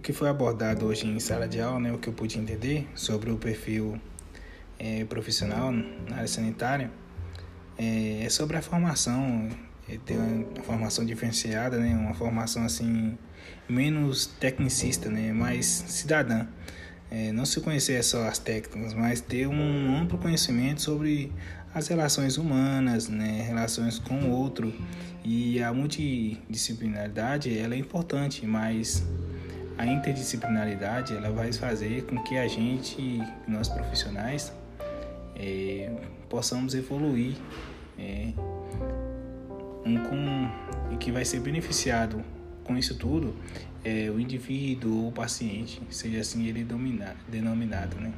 que foi abordado hoje em sala de aula, né, o que eu pude entender sobre o perfil é, profissional na área sanitária, é, é sobre a formação, é, ter uma formação diferenciada, né, uma formação assim menos tecnicista, né, mais cidadã. É, não se conhecer só as técnicas, mas ter um amplo conhecimento sobre as relações humanas, né, relações com o outro. E a multidisciplinaridade ela é importante, mas a interdisciplinaridade ela vai fazer com que a gente, nós profissionais, é, possamos evoluir é, um com, e que vai ser beneficiado com isso tudo é, o indivíduo ou o paciente, seja assim ele dominado, denominado, né?